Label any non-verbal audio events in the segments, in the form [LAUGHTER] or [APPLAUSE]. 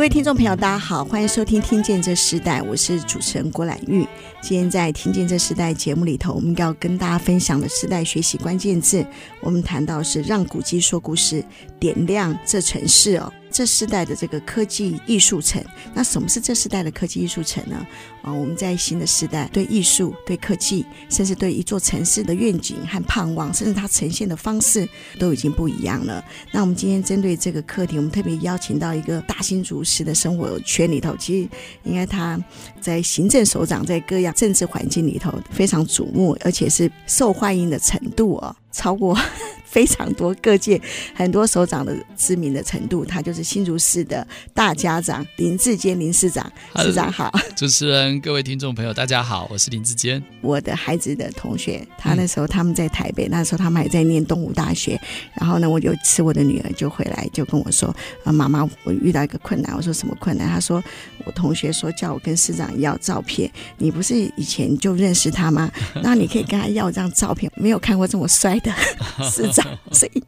各位听众朋友，大家好，欢迎收听《听见这时代》，我是主持人郭兰玉。今天在《听见这时代》节目里头，我们要跟大家分享的时代学习关键字，我们谈到是让古迹说故事，点亮这城市哦。这世代的这个科技艺术城，那什么是这世代的科技艺术城呢？啊，我们在新的时代，对艺术、对科技，甚至对一座城市的愿景和盼望，甚至它呈现的方式，都已经不一样了。那我们今天针对这个课题，我们特别邀请到一个大新竹市的生活圈里头，其实应该他在行政首长，在各样政治环境里头非常瞩目，而且是受欢迎的程度哦，超过。[LAUGHS] 非常多各界很多首长的知名的程度，他就是新竹市的大家长林志坚林市长，市长好，[LAUGHS] 主持人各位听众朋友大家好，我是林志坚。我的孩子的同学，他那时候他们在台北，那时候他们还在念东吴大学，然后呢，我有一次我的女儿就回来就跟我说，妈妈，我遇到一个困难，我说什么困难？他说我同学说叫我跟市长要照片，你不是以前就认识他吗？[LAUGHS] 那你可以跟他要这张照片，没有看过这么帅的 [LAUGHS] 市长。所以，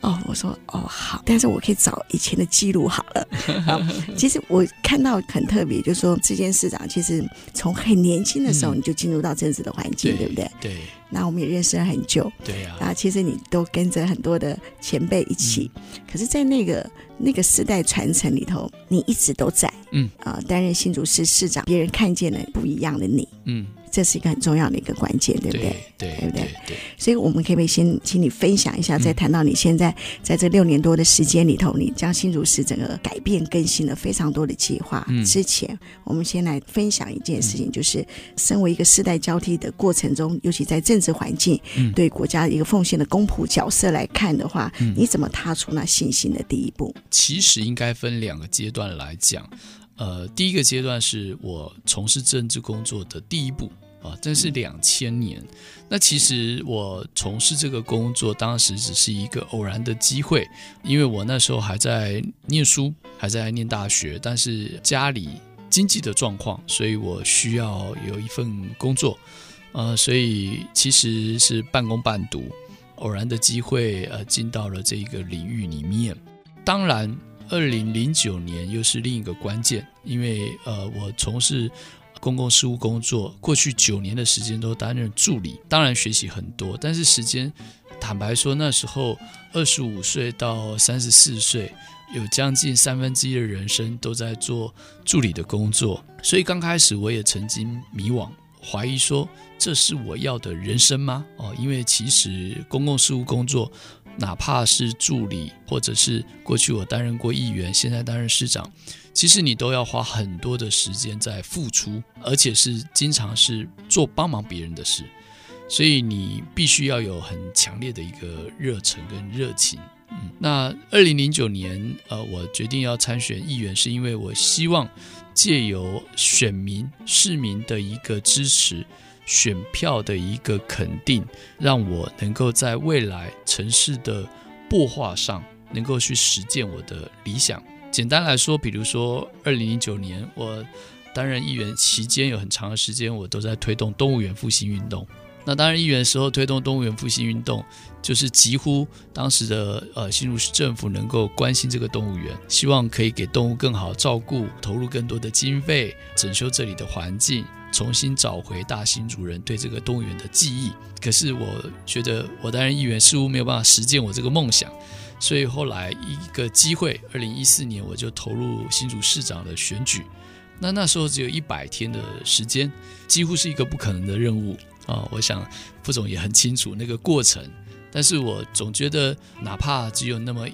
哦，我说哦好，但是我可以找以前的记录好了。好，[LAUGHS] 其实我看到很特别，就是说，这件市长其实从很年轻的时候你就进入到政治的环境，嗯、对不对？对。那我们也认识了很久，对呀。啊，其实你都跟着很多的前辈一起，嗯、可是，在那个那个时代传承里头，你一直都在，嗯。啊，担任新竹市市长，别人看见了不一样的你，嗯。这是一个很重要的一个关键，对不对？对对，对不对？对，对。所以，我们可不可以先请你分享一下，再谈到你现在在这六年多的时间里头，你将新竹市整个改变更新了非常多的计划。嗯。之前，我们先来分享一件事情，就是身为一个世代交替的过程中，尤其在政治环境，对国家一个奉献的公仆角色来看的话，你怎么踏出那信心的第一步？其实应该分两个阶段来讲。呃，第一个阶段是我从事政治工作的第一步。啊，这是两千年。那其实我从事这个工作，当时只是一个偶然的机会，因为我那时候还在念书，还在念大学，但是家里经济的状况，所以我需要有一份工作。呃，所以其实是半工半读，偶然的机会，呃，进到了这个领域里面。当然，二零零九年又是另一个关键，因为呃，我从事。公共事务工作，过去九年的时间都担任助理，当然学习很多，但是时间，坦白说，那时候二十五岁到三十四岁，有将近三分之一的人生都在做助理的工作，所以刚开始我也曾经迷惘，怀疑说这是我要的人生吗？哦，因为其实公共事务工作，哪怕是助理，或者是过去我担任过议员，现在担任市长。其实你都要花很多的时间在付出，而且是经常是做帮忙别人的事，所以你必须要有很强烈的一个热忱跟热情。嗯，那二零零九年，呃，我决定要参选议员，是因为我希望借由选民、市民的一个支持、选票的一个肯定，让我能够在未来城市的擘画上，能够去实践我的理想。简单来说，比如说，二零零九年我担任议员期间，有很长的时间我都在推动动物园复兴运动。那担任议员的时候，推动动物园复兴运动，就是疾呼当时的呃新竹市政府能够关心这个动物园，希望可以给动物更好照顾，投入更多的经费，整修这里的环境，重新找回大新主人对这个动物园的记忆。可是我觉得我担任议员似乎没有办法实践我这个梦想。所以后来一个机会，二零一四年我就投入新竹市长的选举。那那时候只有一百天的时间，几乎是一个不可能的任务啊！我想副总也很清楚那个过程。但是我总觉得，哪怕只有那么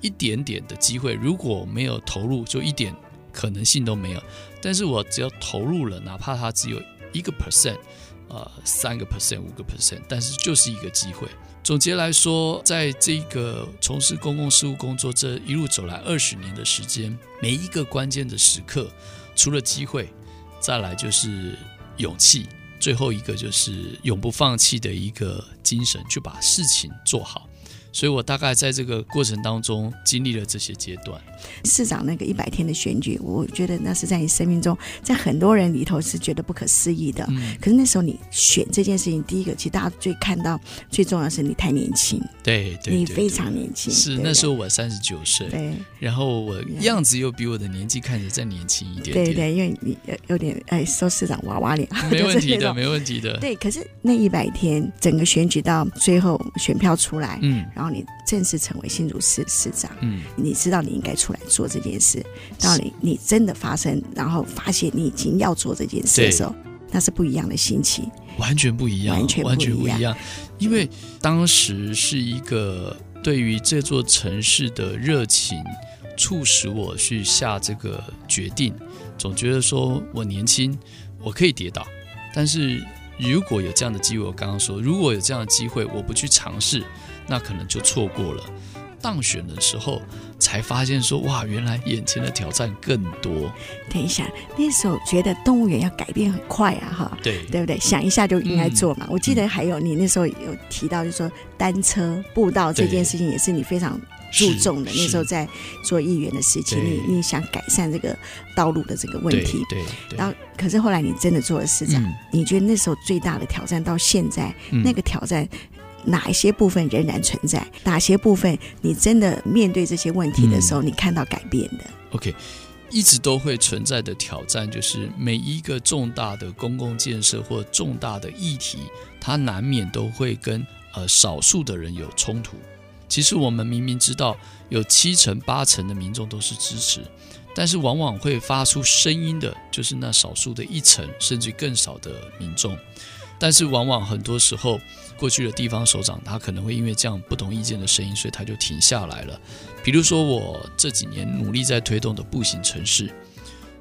一点点的机会，如果没有投入，就一点可能性都没有。但是我只要投入了，哪怕它只有一个 percent，呃，三个 percent、五个 percent，但是就是一个机会。总结来说，在这个从事公共事务工作这一路走来二十年的时间，每一个关键的时刻，除了机会，再来就是勇气，最后一个就是永不放弃的一个精神，去把事情做好。所以我大概在这个过程当中经历了这些阶段。市长那个一百天的选举，我觉得那是在你生命中，在很多人里头是觉得不可思议的。嗯。可是那时候你选这件事情，第一个其实大家最看到最重要的是你太年轻。对对。你非常年轻。是那时候我三十九岁。对。然后我样子又比我的年纪看着再年轻一点点。对对，因为你有点哎，说市长娃娃脸。[LAUGHS] 没问题的，[LAUGHS] 没问题的。对，可是那一百天整个选举到最后选票出来，嗯，然后。你正式成为新竹市市长，嗯，你知道你应该出来做这件事。到你你真的发生，然后发现你已经要做这件事的时候，那是不一样的心情，完全不一样，完全完全不一样。因为当时是一个对于这座城市的热情，促使我去下这个决定。总觉得说我年轻，我可以跌倒，但是如果有这样的机会，我刚刚说，如果有这样的机会，我不去尝试。那可能就错过了。当选的时候才发现说，哇，原来眼前的挑战更多。等一下，那时候觉得动物园要改变很快啊，哈，对，对不对？想一下就应该做嘛。嗯、我记得还有你那时候有提到，就是说单车步道这件事情也是你非常注重的。那时候在做议员的事情，你你想改善这个道路的这个问题，对。对，然后，可是后来你真的做了市长，嗯、你觉得那时候最大的挑战到现在、嗯、那个挑战？哪一些部分仍然存在？哪些部分你真的面对这些问题的时候，你看到改变的？，OK，一直都会存在的挑战就是每一个重大的公共建设或重大的议题，它难免都会跟呃少数的人有冲突。其实我们明明知道有七成八成的民众都是支持，但是往往会发出声音的，就是那少数的一成甚至更少的民众。但是往往很多时候，过去的地方首长他可能会因为这样不同意见的声音，所以他就停下来了。比如说我这几年努力在推动的步行城市，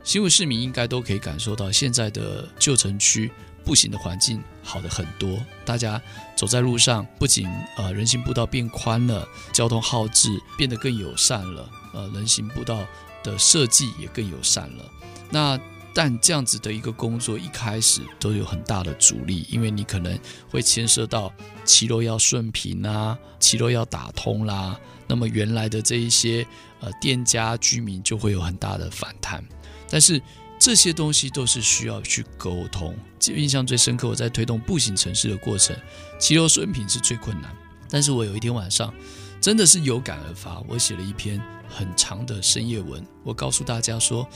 新竹市民应该都可以感受到，现在的旧城区步行的环境好的很多。大家走在路上，不仅呃人行步道变宽了，交通号志变得更友善了，呃人行步道的设计也更友善了。那但这样子的一个工作一开始都有很大的阻力，因为你可能会牵涉到骑楼要顺平啊，骑楼要打通啦，那么原来的这一些呃店家居民就会有很大的反弹。但是这些东西都是需要去沟通。印象最深刻，我在推动步行城市的过程，骑楼顺平是最困难。但是我有一天晚上真的是有感而发，我写了一篇很长的深夜文，我告诉大家说。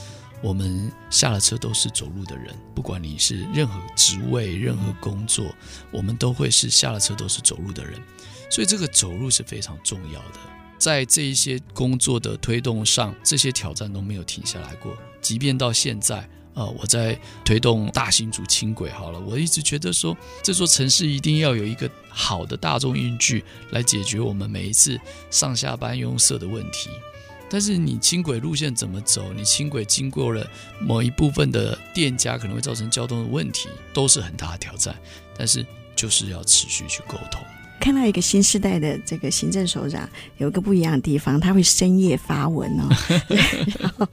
我们下了车都是走路的人，不管你是任何职位、任何工作，我们都会是下了车都是走路的人。所以这个走路是非常重要的。在这一些工作的推动上，这些挑战都没有停下来过。即便到现在，啊，我在推动大型组轻轨，好了，我一直觉得说，这座城市一定要有一个好的大众运具来解决我们每一次上下班拥塞的问题。但是你轻轨路线怎么走？你轻轨经过了某一部分的店家，可能会造成交通的问题，都是很大的挑战。但是就是要持续去沟通。看到一个新时代的这个行政首长，有一个不一样的地方，他会深夜发文哦。[LAUGHS] 然后，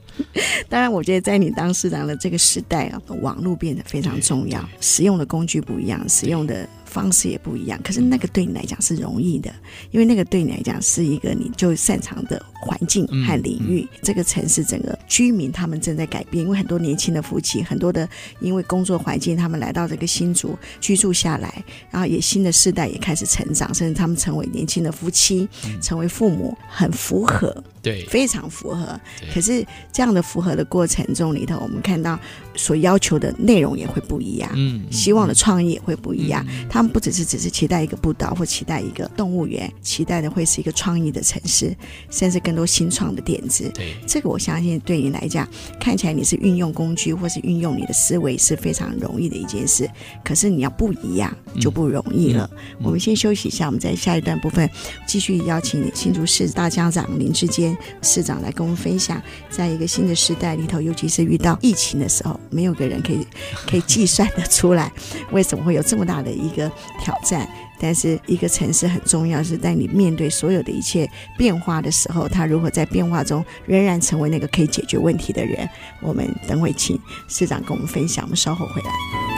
当然，我觉得在你当市长的这个时代啊，网络变得非常重要，使用的工具不一样，使用的。方式也不一样，可是那个对你来讲是容易的，因为那个对你来讲是一个你就擅长的环境和领域。嗯嗯、这个城市整个居民他们正在改变，因为很多年轻的夫妻，很多的因为工作环境，他们来到这个新竹居住下来，然后也新的世代也开始成长，甚至他们成为年轻的夫妻，嗯、成为父母，很符合，对，非常符合。可是这样的符合的过程中里头，我们看到所要求的内容也会不一样，嗯，嗯希望的创意也会不一样，他们不只是只是期待一个步道或期待一个动物园，期待的会是一个创意的城市，甚至更多新创的点子。对，这个我相信对你来讲，看起来你是运用工具或是运用你的思维是非常容易的一件事。可是你要不一样就不容易了。嗯嗯、我们先休息一下，我们在下一段部分继续邀请新竹市大家长林志坚市长来跟我们分享，在一个新的时代里头，尤其是遇到疫情的时候，没有个人可以可以计算得出来为什么会有这么大的一个。挑战，但是一个城市很重要，是在你面对所有的一切变化的时候，他如何在变化中仍然成为那个可以解决问题的人。我们等会请市长跟我们分享，我们稍后回来。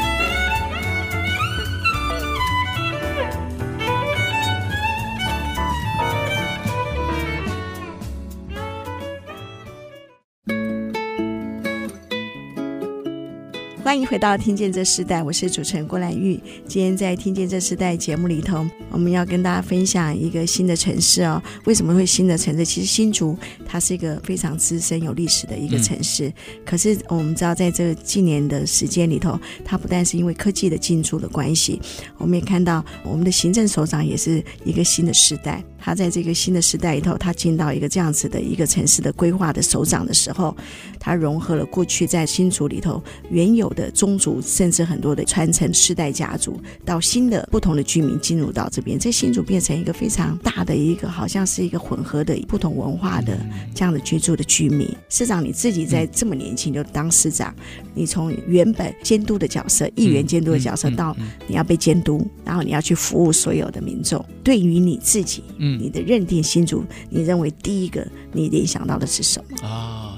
欢迎回到《听见这时代》，我是主持人郭兰玉。今天在《听见这时代》节目里头，我们要跟大家分享一个新的城市哦。为什么会新的城市？其实新竹它是一个非常资深、有历史的一个城市。嗯、可是我们知道，在这个近年的时间里头，它不但是因为科技的进驻的关系，我们也看到我们的行政首长也是一个新的时代。他在这个新的时代里头，他进到一个这样子的一个城市的规划的首长的时候，他融合了过去在新竹里头原有的宗族，甚至很多的传承世代家族，到新的不同的居民进入到这边，这新竹变成一个非常大的一个，好像是一个混合的不同文化的这样的居住的居民。市长你自己在这么年轻就当市长，你从原本监督的角色，议员监督的角色，到你要被监督，然后你要去服务所有的民众，对于你自己，嗯。你的认定新竹，你认为第一个你联想到的是什么？啊？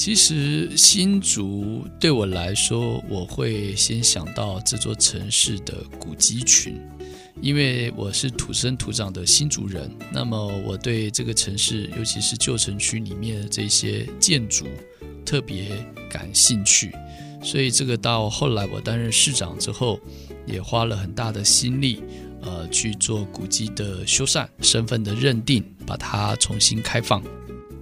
其实新竹对我来说，我会先想到这座城市的古迹群，因为我是土生土长的新竹人。那么我对这个城市，尤其是旧城区里面的这些建筑特别感兴趣，所以这个到后来我担任市长之后，也花了很大的心力。呃，去做古迹的修缮、身份的认定，把它重新开放。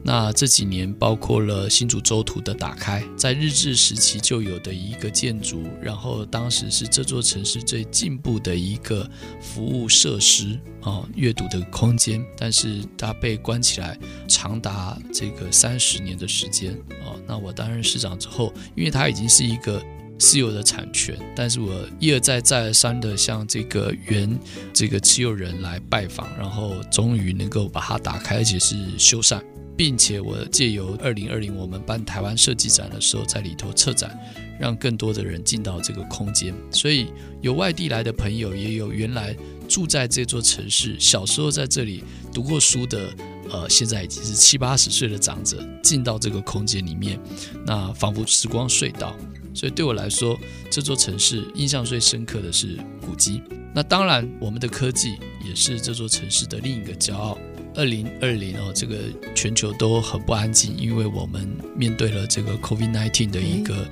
那这几年，包括了新竹州图的打开，在日治时期就有的一个建筑，然后当时是这座城市最进步的一个服务设施啊，阅读的空间。但是它被关起来长达这个三十年的时间啊。那我担任市长之后，因为它已经是一个。私有的产权，但是我一而再再而三的向这个原这个持有人来拜访，然后终于能够把它打开，而且是修缮，并且我借由二零二零我们办台湾设计展的时候，在里头策展，让更多的人进到这个空间。所以有外地来的朋友，也有原来住在这座城市，小时候在这里读过书的，呃，现在已经是七八十岁的长者，进到这个空间里面，那仿佛时光隧道。所以对我来说，这座城市印象最深刻的是古迹。那当然，我们的科技也是这座城市的另一个骄傲。二零二零哦，这个全球都很不安静，因为我们面对了这个 COVID-19 的一个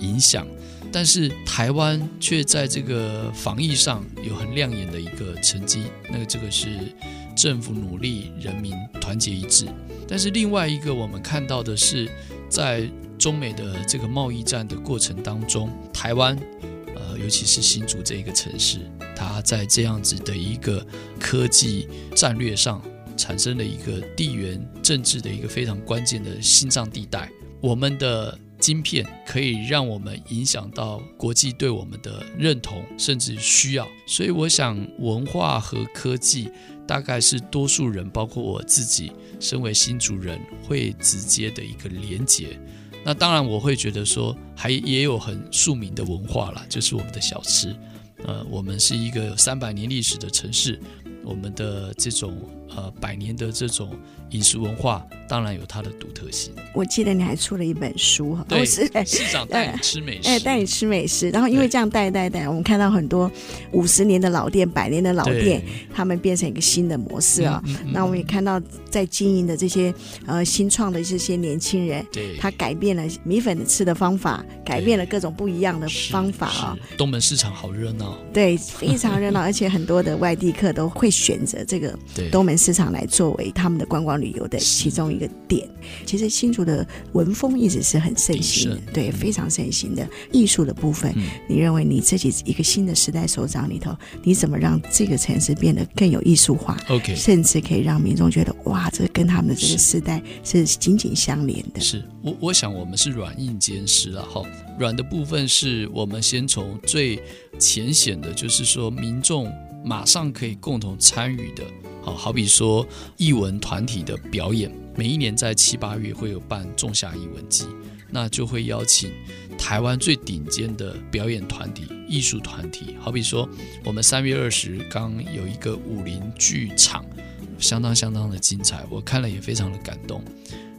影响。但是台湾却在这个防疫上有很亮眼的一个成绩。那个这个是政府努力，人民团结一致。但是另外一个我们看到的是在。中美的这个贸易战的过程当中，台湾，呃，尤其是新竹这一个城市，它在这样子的一个科技战略上，产生了一个地缘政治的一个非常关键的心脏地带。我们的晶片可以让我们影响到国际对我们的认同，甚至需要。所以，我想文化和科技大概是多数人，包括我自己，身为新主人，会直接的一个连结。那当然，我会觉得说，还也有很庶民的文化啦，就是我们的小吃。呃，我们是一个有三百年历史的城市，我们的这种。呃，百年的这种饮食文化，当然有它的独特性。我记得你还出了一本书哈，对，市长带你吃美食，哎，带你吃美食。然后因为这样带带带，我们看到很多五十年的老店、百年的老店，他们变成一个新的模式啊。嗯嗯嗯、那我们也看到在经营的这些呃新创的这些年轻人，对，他改变了米粉的吃的方法，改变了各种不一样的方法啊。东门市场好热闹，对，非常热闹，[LAUGHS] 而且很多的外地客都会选择这个东门。市场来作为他们的观光旅游的其中一个点。其实新竹的文风一直是很盛行的，对，非常盛行的艺术的部分。你认为你自己一个新的时代首长里头，你怎么让这个城市变得更有艺术化？OK，甚至可以让民众觉得哇，这跟他们的这个时代是紧紧相连的。是我，我想我们是软硬兼施了哈。软的部分是我们先从最浅显的，就是说民众马上可以共同参与的。好好比说艺文团体的表演，每一年在七八月会有办仲夏艺文季，那就会邀请台湾最顶尖的表演团体、艺术团体。好比说，我们三月二十刚有一个武林剧场，相当相当的精彩，我看了也非常的感动。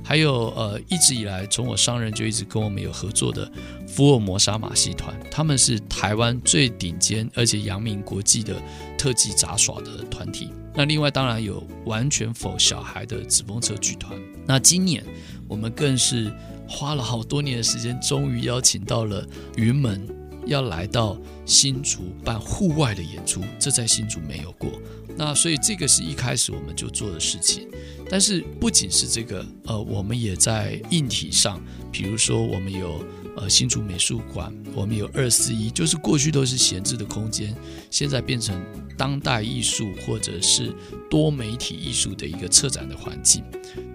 还有呃，一直以来从我上任就一直跟我们有合作的福尔摩沙马戏团，他们是台湾最顶尖而且扬名国际的特技杂耍的团体。那另外当然有完全否小孩的纸风车剧团。那今年我们更是花了好多年的时间，终于邀请到了云门要来到新竹办户外的演出，这在新竹没有过。那所以这个是一开始我们就做的事情。但是不仅是这个，呃，我们也在硬体上，比如说我们有。呃，新竹美术馆，我们有二四一，就是过去都是闲置的空间，现在变成当代艺术或者是多媒体艺术的一个策展的环境。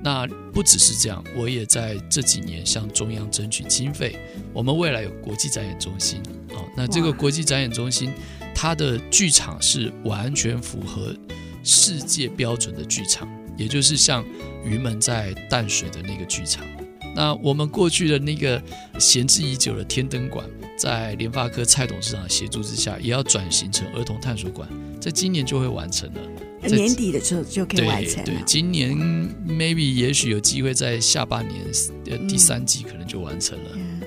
那不只是这样，我也在这几年向中央争取经费，我们未来有国际展演中心。哦，那这个国际展演中心，它的剧场是完全符合世界标准的剧场，也就是像鱼门在淡水的那个剧场。那我们过去的那个闲置已久的天灯馆，在联发科蔡董事长的协助之下，也要转型成儿童探索馆，在今年就会完成了。年底的时候就可以完成了。对，对，今年 maybe 也许有机会在下半年呃第三季可能就完成了。嗯，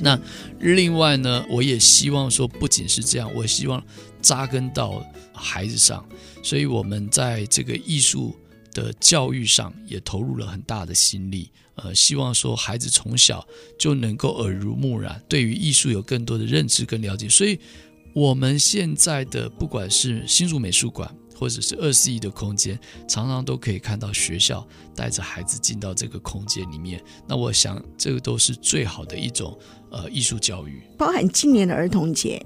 那另外呢，我也希望说，不仅是这样，我希望扎根到孩子上，所以我们在这个艺术的教育上也投入了很大的心力。呃，希望说孩子从小就能够耳濡目染，对于艺术有更多的认知跟了解。所以，我们现在的不管是新竹美术馆，或者是二四一的空间，常常都可以看到学校带着孩子进到这个空间里面。那我想，这个都是最好的一种呃艺术教育，包含今年的儿童节。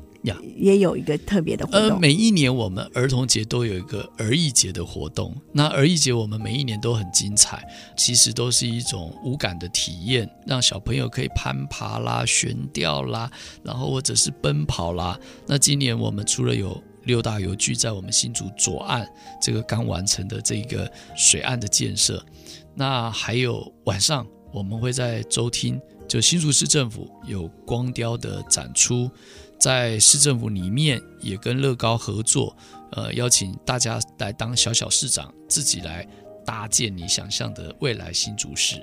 也有一个特别的活动。呃，每一年我们儿童节都有一个儿艺节的活动。那儿艺节我们每一年都很精彩，其实都是一种无感的体验，让小朋友可以攀爬啦、悬吊啦，然后或者是奔跑啦。那今年我们除了有六大游具在我们新竹左岸这个刚完成的这个水岸的建设，那还有晚上我们会在周厅，就新竹市政府有光雕的展出。在市政府里面也跟乐高合作，呃，邀请大家来当小小市长，自己来搭建你想象的未来新竹市，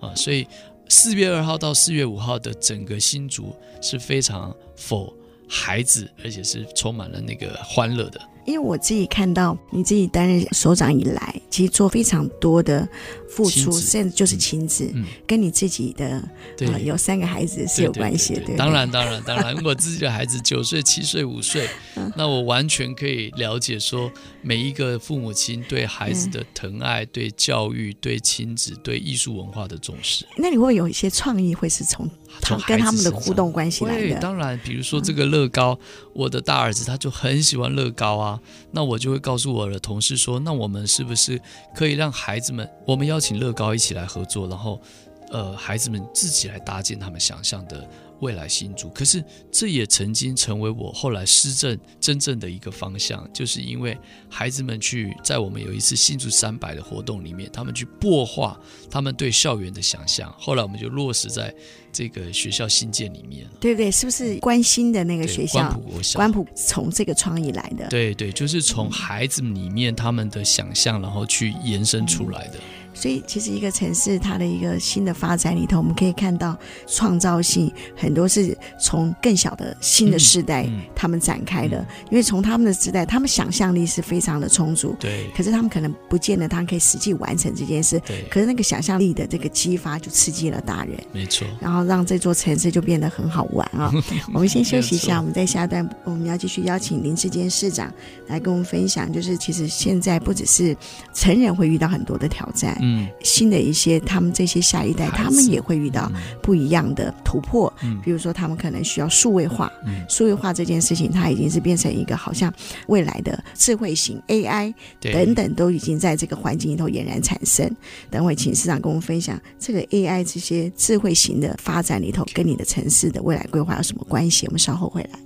啊、所以四月二号到四月五号的整个新竹是非常 for 孩子，而且是充满了那个欢乐的。因为我自己看到你自己担任首长以来，其实做非常多的付出，甚至就是亲子，跟你自己的对、呃、有三个孩子是有关系的。当然，当然，当然，我自己的孩子九岁、七岁、五岁，[LAUGHS] 那我完全可以了解说，每一个父母亲对孩子的疼爱、嗯、对教育、对亲子、对艺术文化的重视。那你会有一些创意，会是从从跟他们的互动关系来的？当然，比如说这个乐高，嗯、我的大儿子他就很喜欢乐高啊。那我就会告诉我的同事说，那我们是不是可以让孩子们，我们邀请乐高一起来合作，然后，呃，孩子们自己来搭建他们想象的。未来新竹，可是这也曾经成为我后来施政真正的一个方向，就是因为孩子们去在我们有一次新竹三百的活动里面，他们去擘画他们对校园的想象，后来我们就落实在这个学校新建里面。对不对？是不是关心的那个学校？关埔国小。关埔从这个创意来的。对对，就是从孩子里面他们的想象，然后去延伸出来的。嗯所以，其实一个城市它的一个新的发展里头，我们可以看到创造性很多是从更小的新的世代他们展开的。因为从他们的时代，他们想象力是非常的充足。对。可是他们可能不见得他们可以实际完成这件事。对。可是那个想象力的这个激发，就刺激了大人。没错。然后让这座城市就变得很好玩啊！[LAUGHS] 我们先休息一下，我们在下一段我们要继续邀请林志坚市长来跟我们分享，就是其实现在不只是成人会遇到很多的挑战。嗯，新的一些，他们这些下一代，他们也会遇到不一样的突破。嗯，比如说，他们可能需要数位化。嗯，数位化这件事情，它已经是变成一个好像未来的智慧型 AI 等等，都已经在这个环境里头俨然产生。等会请市长跟我们分享这个 AI 这些智慧型的发展里头，跟你的城市的未来规划有什么关系？我们稍后回来。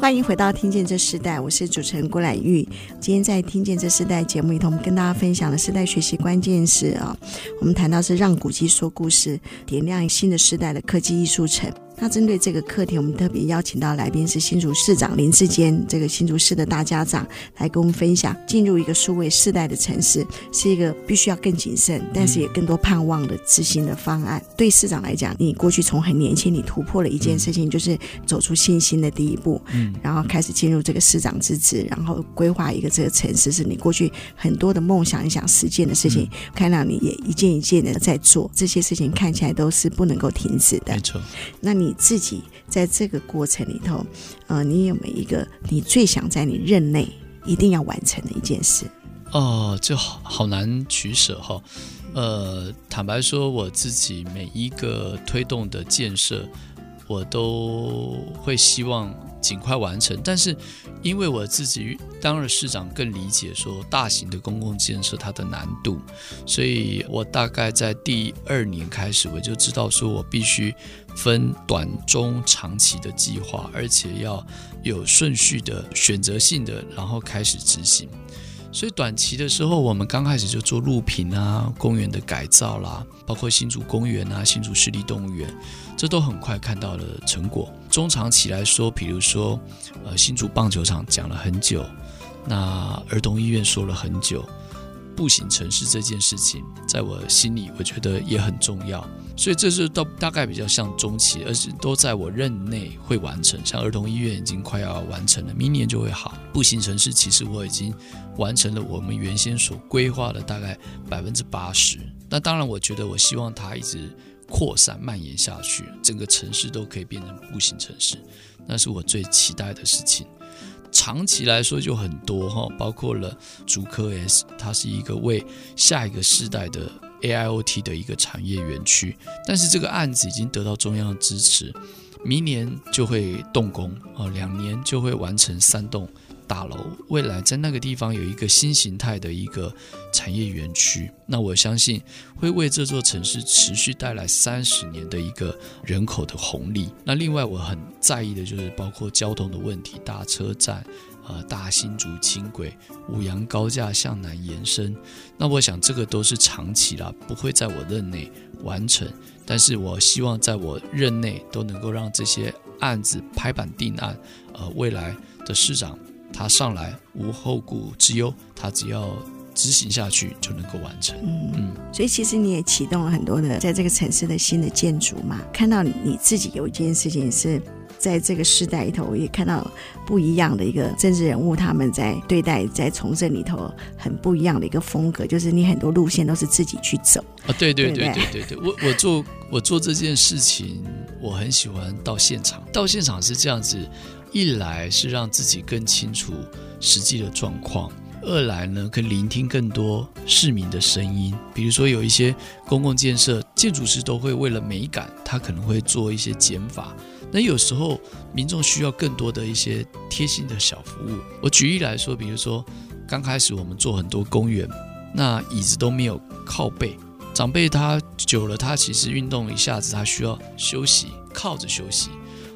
欢迎回到《听见这时代》，我是主持人郭兰玉。今天在《听见这时代》节目里头，我们跟大家分享的时代学习关键词啊，我们谈到是让古迹说故事，点亮新的时代的科技艺术城。那针对这个课题，我们特别邀请到来宾是新竹市长林志坚，这个新竹市的大家长，来跟我们分享，进入一个数位世代的城市，是一个必须要更谨慎，但是也更多盼望的执行的方案。嗯、对市长来讲，你过去从很年轻，你突破了一件事情，嗯、就是走出信心的第一步，嗯，然后开始进入这个市长之职，然后规划一个这个城市，是你过去很多的梦想、你想实践的事情，嗯、看到你也一件一件的在做这些事情，看起来都是不能够停止的。没错，那你你自己在这个过程里头，呃，你有没有一个你最想在你任内一定要完成的一件事？哦，就好好难取舍哈。呃，坦白说，我自己每一个推动的建设，我都会希望尽快完成。但是，因为我自己当了市长，更理解说大型的公共建设它的难度，所以我大概在第二年开始，我就知道说我必须分短、中、长期的计划，而且要有顺序的、选择性的，然后开始执行。所以短期的时候，我们刚开始就做路平啊、公园的改造啦，包括新竹公园啊、新竹市立动物园，这都很快看到了成果。中长期来说，比如说，呃，新竹棒球场讲了很久，那儿童医院说了很久。步行城市这件事情，在我心里，我觉得也很重要，所以这是到大概比较像中期，而是都在我任内会完成。像儿童医院已经快要完成了，明年就会好。步行城市其实我已经完成了，我们原先所规划的大概百分之八十。那当然，我觉得我希望它一直扩散蔓延下去，整个城市都可以变成步行城市，那是我最期待的事情。长期来说就很多哈，包括了竹科 S，它是一个为下一个世代的 AIoT 的一个产业园区，但是这个案子已经得到中央的支持，明年就会动工啊，两年就会完成三栋。大楼未来在那个地方有一个新形态的一个产业园区，那我相信会为这座城市持续带来三十年的一个人口的红利。那另外我很在意的就是包括交通的问题，大车站、呃大新竹轻轨、五羊高架向南延伸。那我想这个都是长期啦，不会在我任内完成，但是我希望在我任内都能够让这些案子拍板定案。呃，未来的市长。他上来无后顾之忧，他只要执行下去就能够完成。嗯嗯，所以其实你也启动了很多的在这个城市的新的建筑嘛。看到你自己有一件事情是在这个时代里头，我也看到不一样的一个政治人物，他们在对待在从政里头很不一样的一个风格，就是你很多路线都是自己去走。啊，对对对对对对，我我做我做这件事情，我很喜欢到现场，到现场是这样子。一来是让自己更清楚实际的状况，二来呢可以聆听更多市民的声音。比如说有一些公共建设，建筑师都会为了美感，他可能会做一些减法。那有时候民众需要更多的一些贴心的小服务。我举例来说，比如说刚开始我们做很多公园，那椅子都没有靠背，长辈他久了，他其实运动一下子他需要休息，靠着休息。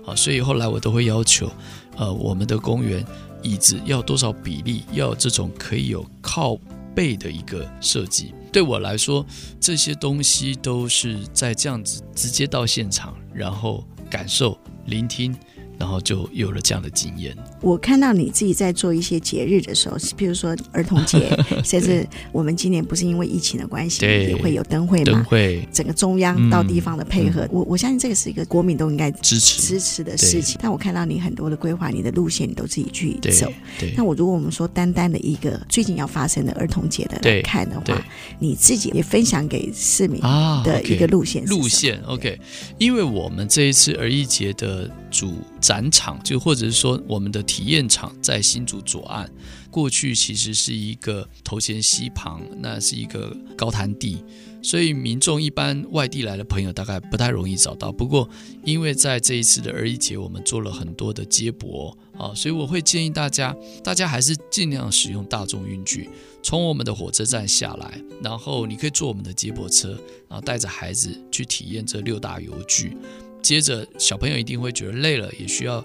啊，所以后来我都会要求，呃，我们的公园椅子要多少比例，要这种可以有靠背的一个设计。对我来说，这些东西都是在这样子直接到现场，然后感受、聆听。然后就有了这样的经验。我看到你自己在做一些节日的时候，比如说儿童节，[LAUGHS] 甚至我们今年不是因为疫情的关系，也会有灯会嘛？灯会，整个中央到地方的配合，嗯、我我相信这个是一个国民都应该支持支持的事情。但我看到你很多的规划，你的路线你都自己去走。那我如果我们说单单的一个最近要发生的儿童节的来看的话，你自己也分享给市民的一个路线、啊 okay、路线 OK，因为我们这一次儿艺节的。主展场就或者是说我们的体验场在新竹左岸，过去其实是一个头前溪旁，那是一个高滩地，所以民众一般外地来的朋友大概不太容易找到。不过因为在这一次的儿一节，我们做了很多的接驳啊，所以我会建议大家，大家还是尽量使用大众运具，从我们的火车站下来，然后你可以坐我们的接驳车，然后带着孩子去体验这六大游具。接着，小朋友一定会觉得累了，也需要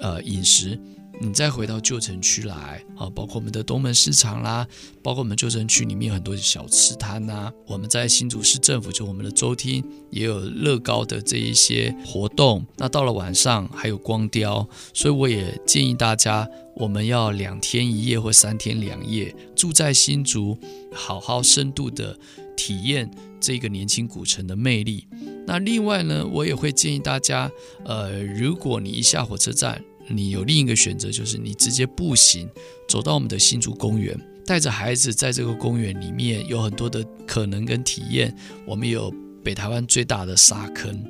呃饮食。你再回到旧城区来啊，包括我们的东门市场啦，包括我们旧城区里面有很多小吃摊呐、我们在新竹市政府就我们的周厅也有乐高的这一些活动。那到了晚上还有光雕，所以我也建议大家，我们要两天一夜或三天两夜住在新竹，好好深度的体验这个年轻古城的魅力。那另外呢，我也会建议大家，呃，如果你一下火车站，你有另一个选择，就是你直接步行走到我们的新竹公园，带着孩子在这个公园里面有很多的可能跟体验。我们有北台湾最大的沙坑，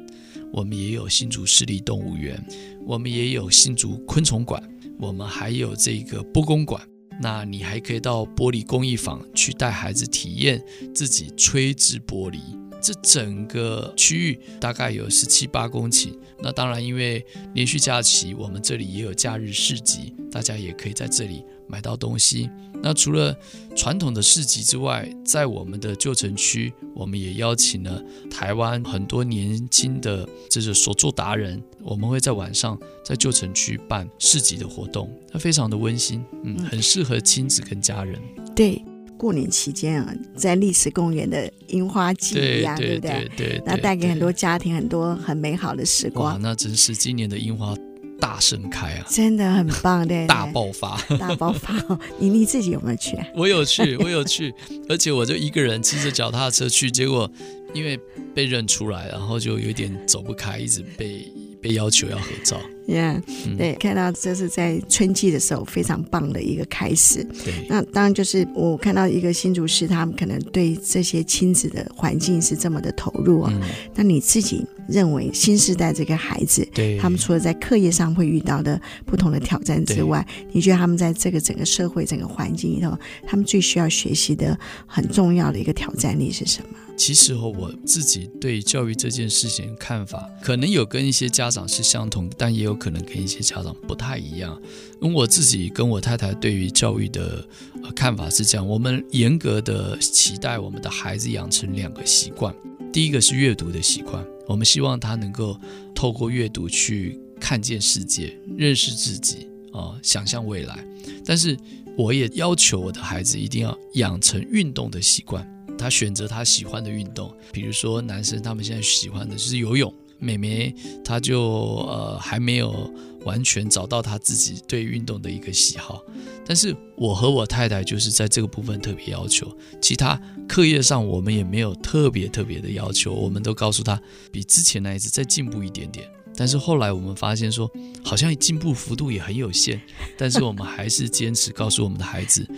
我们也有新竹市立动物园，我们也有新竹昆虫馆，我们还有这个波公馆。那你还可以到玻璃工艺坊去带孩子体验自己吹制玻璃。这整个区域大概有十七八公顷。那当然，因为连续假期，我们这里也有假日市集，大家也可以在这里买到东西。那除了传统的市集之外，在我们的旧城区，我们也邀请了台湾很多年轻的就是手作达人，我们会在晚上在旧城区办市集的活动，它非常的温馨，嗯，很适合亲子跟家人。对。过年期间啊，在历史公园的樱花季一样，对，对，对，对不对？对，对，对，那带给很多家庭很多很美好的时光。哇，那真是今年的樱花大盛开啊！真的很棒，的，大爆发，大爆发。[LAUGHS] 你你自己有没有去啊？我有去，我有去，而且我就一个人骑着脚踏车去，结果因为被认出来，然后就有点走不开，一直被。被要求要合照，Yeah，、嗯、对，看到这是在春季的时候非常棒的一个开始。对，那当然就是我看到一个新竹市，他们可能对这些亲子的环境是这么的投入啊。那、嗯、你自己认为新时代这个孩子，对，他们除了在课业上会遇到的不同的挑战之外，你觉得他们在这个整个社会、整个环境里头，他们最需要学习的很重要的一个挑战力是什么？其实和我自己对教育这件事情看法，可能有跟一些家长是相同，但也有可能跟一些家长不太一样。因为我自己跟我太太对于教育的看法是这样：我们严格的期待我们的孩子养成两个习惯，第一个是阅读的习惯，我们希望他能够透过阅读去看见世界、认识自己啊、想象未来。但是我也要求我的孩子一定要养成运动的习惯。他选择他喜欢的运动，比如说男生他们现在喜欢的就是游泳，妹妹她就呃还没有完全找到她自己对运动的一个喜好，但是我和我太太就是在这个部分特别要求，其他课业上我们也没有特别特别的要求，我们都告诉他比之前那一次再进步一点点，但是后来我们发现说好像进步幅度也很有限，但是我们还是坚持告诉我们的孩子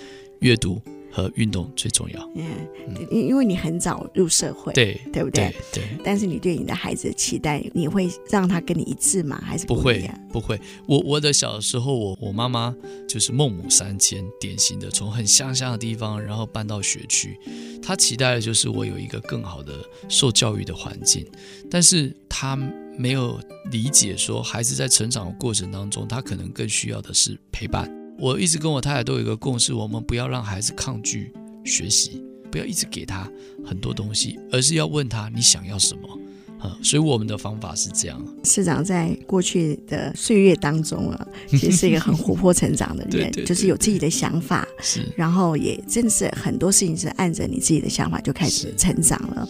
阅读。和运动最重要。嗯，因因为你很早入社会，对对不对？对。对，但是你对你的孩子的期待，你会让他跟你一致吗？还是不，不会？不会。我我的小时候，我我妈妈就是孟母三迁，典型的从很乡下的地方，然后搬到学区。她期待的就是我有一个更好的受教育的环境，但是她没有理解说，孩子在成长的过程当中，他可能更需要的是陪伴。我一直跟我太太都有一个共识，我们不要让孩子抗拒学习，不要一直给他很多东西，而是要问他你想要什么。啊，所以我们的方法是这样。市长在过去的岁月当中啊，[LAUGHS] 其实是一个很活泼成长的人，对对对对，就是有自己的想法，是，然后也真的是很多事情是按着你自己的想法就开始成长了。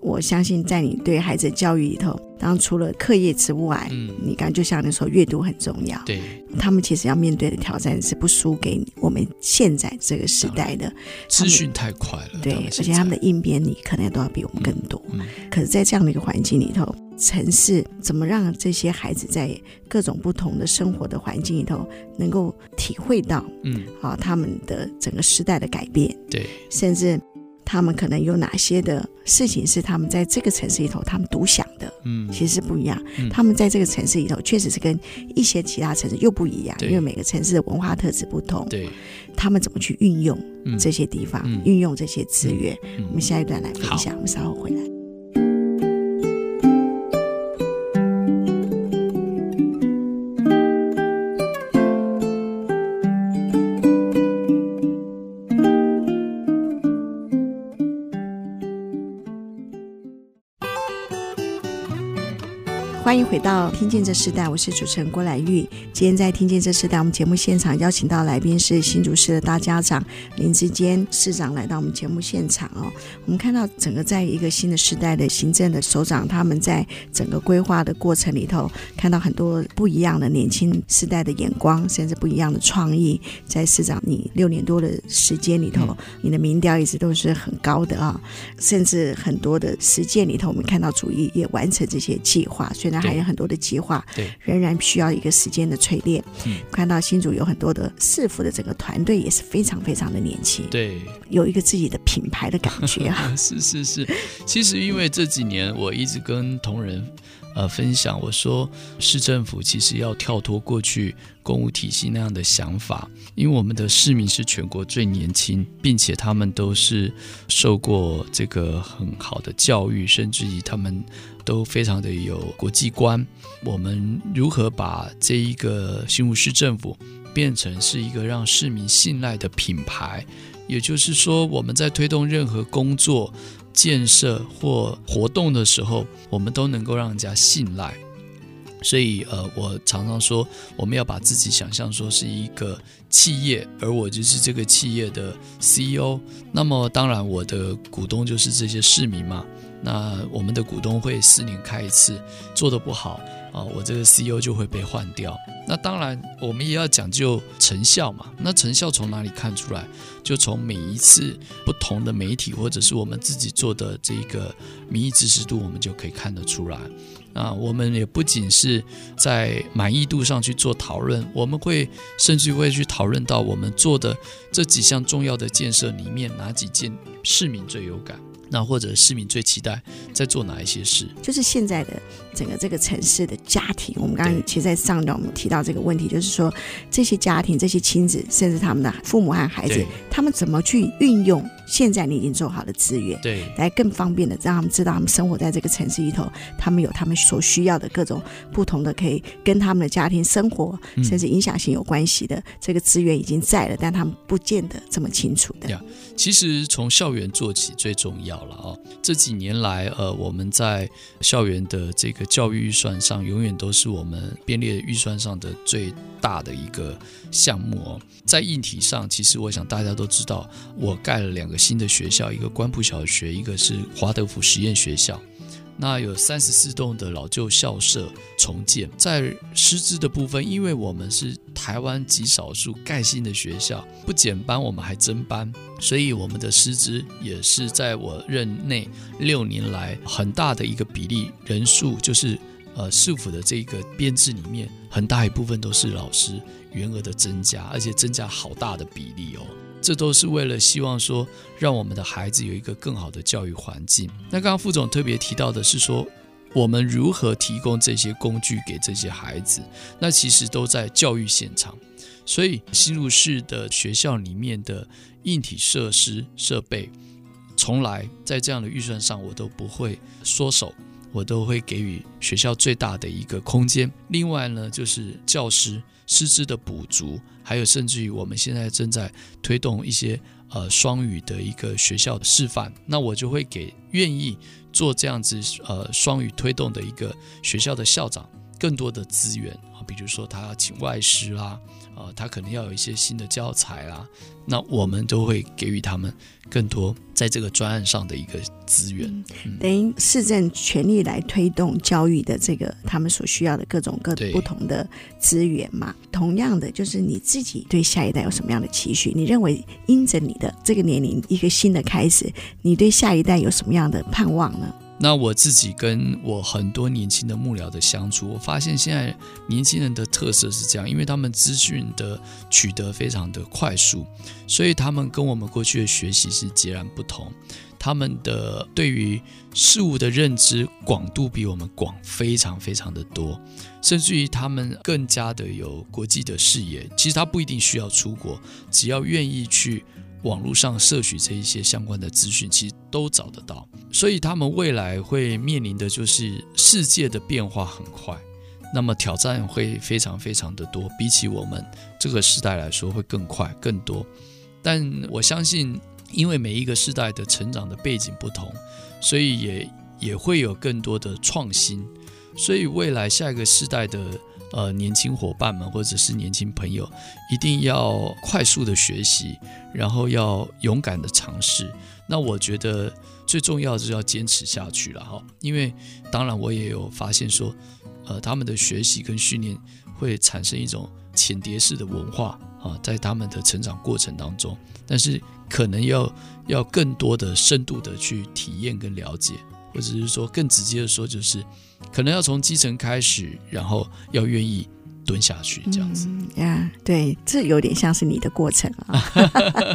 我相信在你对孩子的教育里头。当除了课业之外，嗯，你刚就像你说，阅读很重要。对，他们其实要面对的挑战是不输给我们现在这个时代的资讯太快了。对，而且他们的应变力可能都要比我们更多。嗯，可是，在这样的一个环境里头，城市怎么让这些孩子在各种不同的生活的环境里头，能够体会到，嗯，啊，他们的整个时代的改变。对，甚至。他们可能有哪些的事情是他们在这个城市里头他们独享的？嗯，其实不一样。嗯，他们在这个城市里头确实是跟一些其他城市又不一样，因为每个城市的文化特质不同。对，他们怎么去运用这些地方，运用这些资源？我们下一段来分享。我们稍后回来。欢欢迎回到《听见这时代》，我是主持人郭兰玉。今天在《听见这时代》，我们节目现场邀请到来宾是新竹市的大家长林志坚市长来到我们节目现场哦。我们看到整个在一个新的时代的行政的首长，他们在整个规划的过程里头，看到很多不一样的年轻时代的眼光，甚至不一样的创意。在市长你六年多的时间里头，你的民调一直都是很高的啊，甚至很多的实践里头，我们看到主义也完成这些计划，所以。那还有很多的计划，对，仍然需要一个时间的淬炼。嗯，看到新竹有很多的市府的整个团队也是非常非常的年轻，对，有一个自己的品牌的感觉啊。[LAUGHS] 是是是，其实因为这几年我一直跟同仁。呃，分享我说，市政府其实要跳脱过去公务体系那样的想法，因为我们的市民是全国最年轻，并且他们都是受过这个很好的教育，甚至于他们都非常的有国际观。我们如何把这一个新竹市政府变成是一个让市民信赖的品牌？也就是说，我们在推动任何工作。建设或活动的时候，我们都能够让人家信赖。所以，呃，我常常说，我们要把自己想象说是一个企业，而我就是这个企业的 CEO。那么，当然，我的股东就是这些市民嘛。那我们的股东会四年开一次，做的不好啊，我这个 CEO 就会被换掉。那当然，我们也要讲究成效嘛。那成效从哪里看出来？就从每一次不同的媒体，或者是我们自己做的这个民意支持度，我们就可以看得出来。啊，我们也不仅是在满意度上去做讨论，我们会甚至会去讨论到我们做的这几项重要的建设里面，哪几件市民最有感。那或者市民最期待在做哪一些事？就是现在的整个这个城市的家庭，我们刚刚其实在上段我们提到这个问题，就是说这些家庭、这些亲子，甚至他们的父母和孩子，他们怎么去运用现在你已经做好的资源，对，来更方便的让他们知道，他们生活在这个城市里头，他们有他们所需要的各种不同的可以跟他们的家庭生活，甚至影响性有关系的、嗯、这个资源已经在了，但他们不见得这么清楚的。Yeah, 其实从校园做起最重要。好了啊，这几年来，呃，我们在校园的这个教育预算上，永远都是我们编列预算上的最大的一个项目哦。在硬体上，其实我想大家都知道，我盖了两个新的学校，一个官埔小学，一个是华德福实验学校。那有三十四栋的老旧校舍重建，在师资的部分，因为我们是台湾极少数盖新的学校，不减班，我们还增班，所以我们的师资也是在我任内六年来很大的一个比例人数，就是呃市府的这个编制里面，很大一部分都是老师员额的增加，而且增加好大的比例哦。这都是为了希望说，让我们的孩子有一个更好的教育环境。那刚刚副总特别提到的是说，我们如何提供这些工具给这些孩子？那其实都在教育现场。所以新入市的学校里面的硬体设施设备，从来在这样的预算上我都不会缩手，我都会给予学校最大的一个空间。另外呢，就是教师。师资的补足，还有甚至于我们现在正在推动一些呃双语的一个学校的示范，那我就会给愿意做这样子呃双语推动的一个学校的校长更多的资源啊，比如说他要请外师啦，啊，他可能要有一些新的教材啦，那我们都会给予他们更多在这个专案上的一个资源。嗯，等于市政全力来推动教育的这个他们所需要的各种各不同的资源嘛。同样的，就是你自己对下一代有什么样的期许？你认为因着你的这个年龄一个新的开始，你对下一代有什么样的盼望呢？那我自己跟我很多年轻的幕僚的相处，我发现现在年轻人的特色是这样，因为他们资讯的取得非常的快速，所以他们跟我们过去的学习是截然不同。他们的对于事物的认知广度比我们广非常非常的多，甚至于他们更加的有国际的视野。其实他不一定需要出国，只要愿意去。网络上摄取这一些相关的资讯，其实都找得到，所以他们未来会面临的就是世界的变化很快，那么挑战会非常非常的多，比起我们这个时代来说会更快更多。但我相信，因为每一个时代的成长的背景不同，所以也也会有更多的创新。所以未来下一个世代的呃年轻伙伴们或者是年轻朋友，一定要快速的学习，然后要勇敢的尝试。那我觉得最重要的是要坚持下去了哈，因为当然我也有发现说，呃，他们的学习跟训练会产生一种浅碟式的文化啊，在他们的成长过程当中，但是可能要要更多的深度的去体验跟了解，或者是说更直接的说，就是可能要从基层开始，然后要愿意。蹲下去这样子呀，对，这有点像是你的过程啊。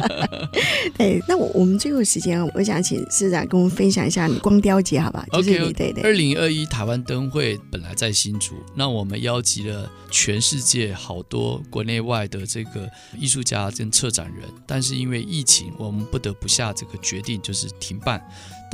[LAUGHS] 对，那我我们最后时间，我想请市长跟我们分享一下你光雕节，好不好？OK，对对。二零二一台湾灯会本来在新竹，那我们邀集了全世界好多国内外的这个艺术家跟策展人，但是因为疫情，我们不得不下这个决定，就是停办。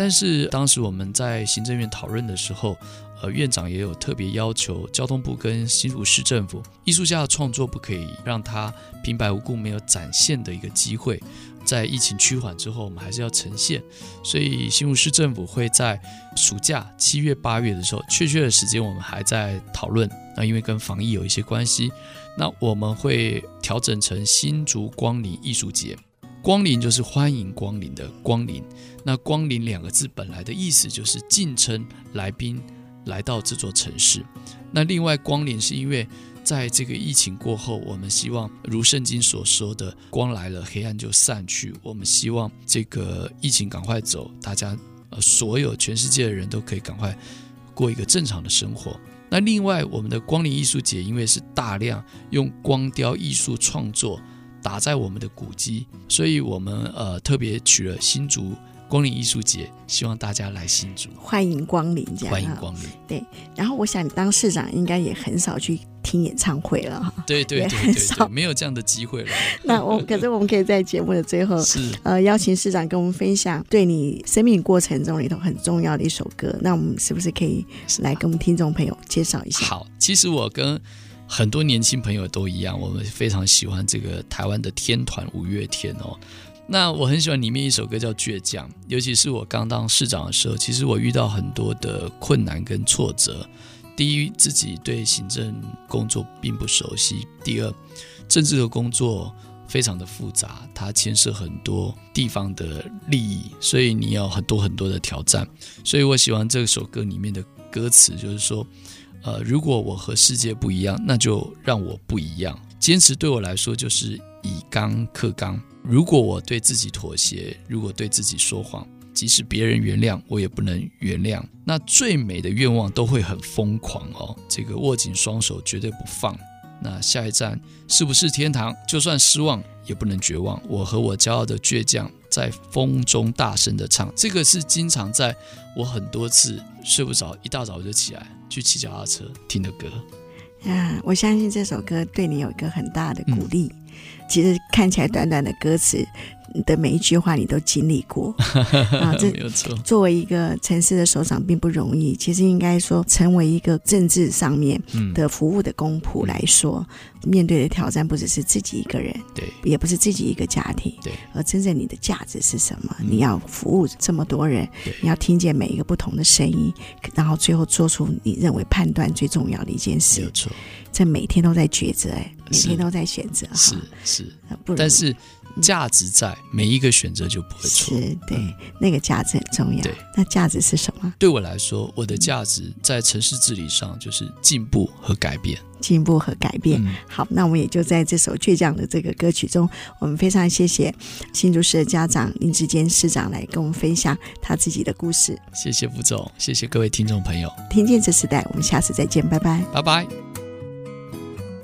但是当时我们在行政院讨论的时候。呃，院长也有特别要求，交通部跟新竹市政府，艺术家的创作不可以让他平白无故没有展现的一个机会。在疫情趋缓之后，我们还是要呈现，所以新竹市政府会在暑假七月、八月的时候，确切的时间我们还在讨论。那因为跟防疫有一些关系，那我们会调整成新竹光临艺术节。光临就是欢迎光临的光临。那光临两个字本来的意思就是敬称来宾。来到这座城市，那另外光临是因为在这个疫情过后，我们希望如圣经所说的“光来了，黑暗就散去”。我们希望这个疫情赶快走，大家呃所有全世界的人都可以赶快过一个正常的生活。那另外我们的光临艺术节，因为是大量用光雕艺术创作打在我们的古迹，所以我们呃特别取了新竹。光临艺术节，希望大家来新竹，欢迎光临，这样。欢迎光临，对。然后我想，你当市长应该也很少去听演唱会了哈。对对对对，对，对，没有这样的机会了。那我可是我们可以在节目的最后，是呃邀请市长跟我们分享对你生命过程中里头很重要的一首歌。那我们是不是可以来跟我们听众朋友介绍一下？好，其实我跟很多年轻朋友都一样，我们非常喜欢这个台湾的天团五月天哦。那我很喜欢里面一首歌叫《倔强》，尤其是我刚当市长的时候，其实我遇到很多的困难跟挫折。第一，自己对行政工作并不熟悉；第二，政治的工作非常的复杂，它牵涉很多地方的利益，所以你要很多很多的挑战。所以我喜欢这首歌里面的歌词，就是说，呃，如果我和世界不一样，那就让我不一样。坚持对我来说就是以刚克刚。如果我对自己妥协，如果对自己说谎，即使别人原谅，我也不能原谅。那最美的愿望都会很疯狂哦，这个握紧双手绝对不放。那下一站是不是天堂？就算失望也不能绝望。我和我骄傲的倔强，在风中大声的唱。这个是经常在我很多次睡不着，一大早就起来去骑脚踏车听的歌。啊，我相信这首歌对你有一个很大的鼓励。其实看起来短短的歌词的每一句话，你都经历过 [LAUGHS] 啊。这没有错。作为一个城市的首长，并不容易。其实应该说，成为一个政治上面的服务的公仆来说，嗯、面对的挑战不只是自己一个人，对，也不是自己一个家庭，对。而真正你的价值是什么？你要服务这么多人，你要听见每一个不同的声音，然后最后做出你认为判断最重要的一件事。没有错。这每天都在抉择，哎，每天都在选择，是是，但是价值在，每一个选择就不会错。是，对，那个价值很重要。对，那价值是什么？对我来说，我的价值在城市治理上就是进步和改变。进步和改变。好，那我们也就在这首倔强的这个歌曲中，我们非常谢谢新竹市的家长林志坚市长来跟我们分享他自己的故事。谢谢副总，谢谢各位听众朋友。听见这时代，我们下次再见，拜拜，拜拜。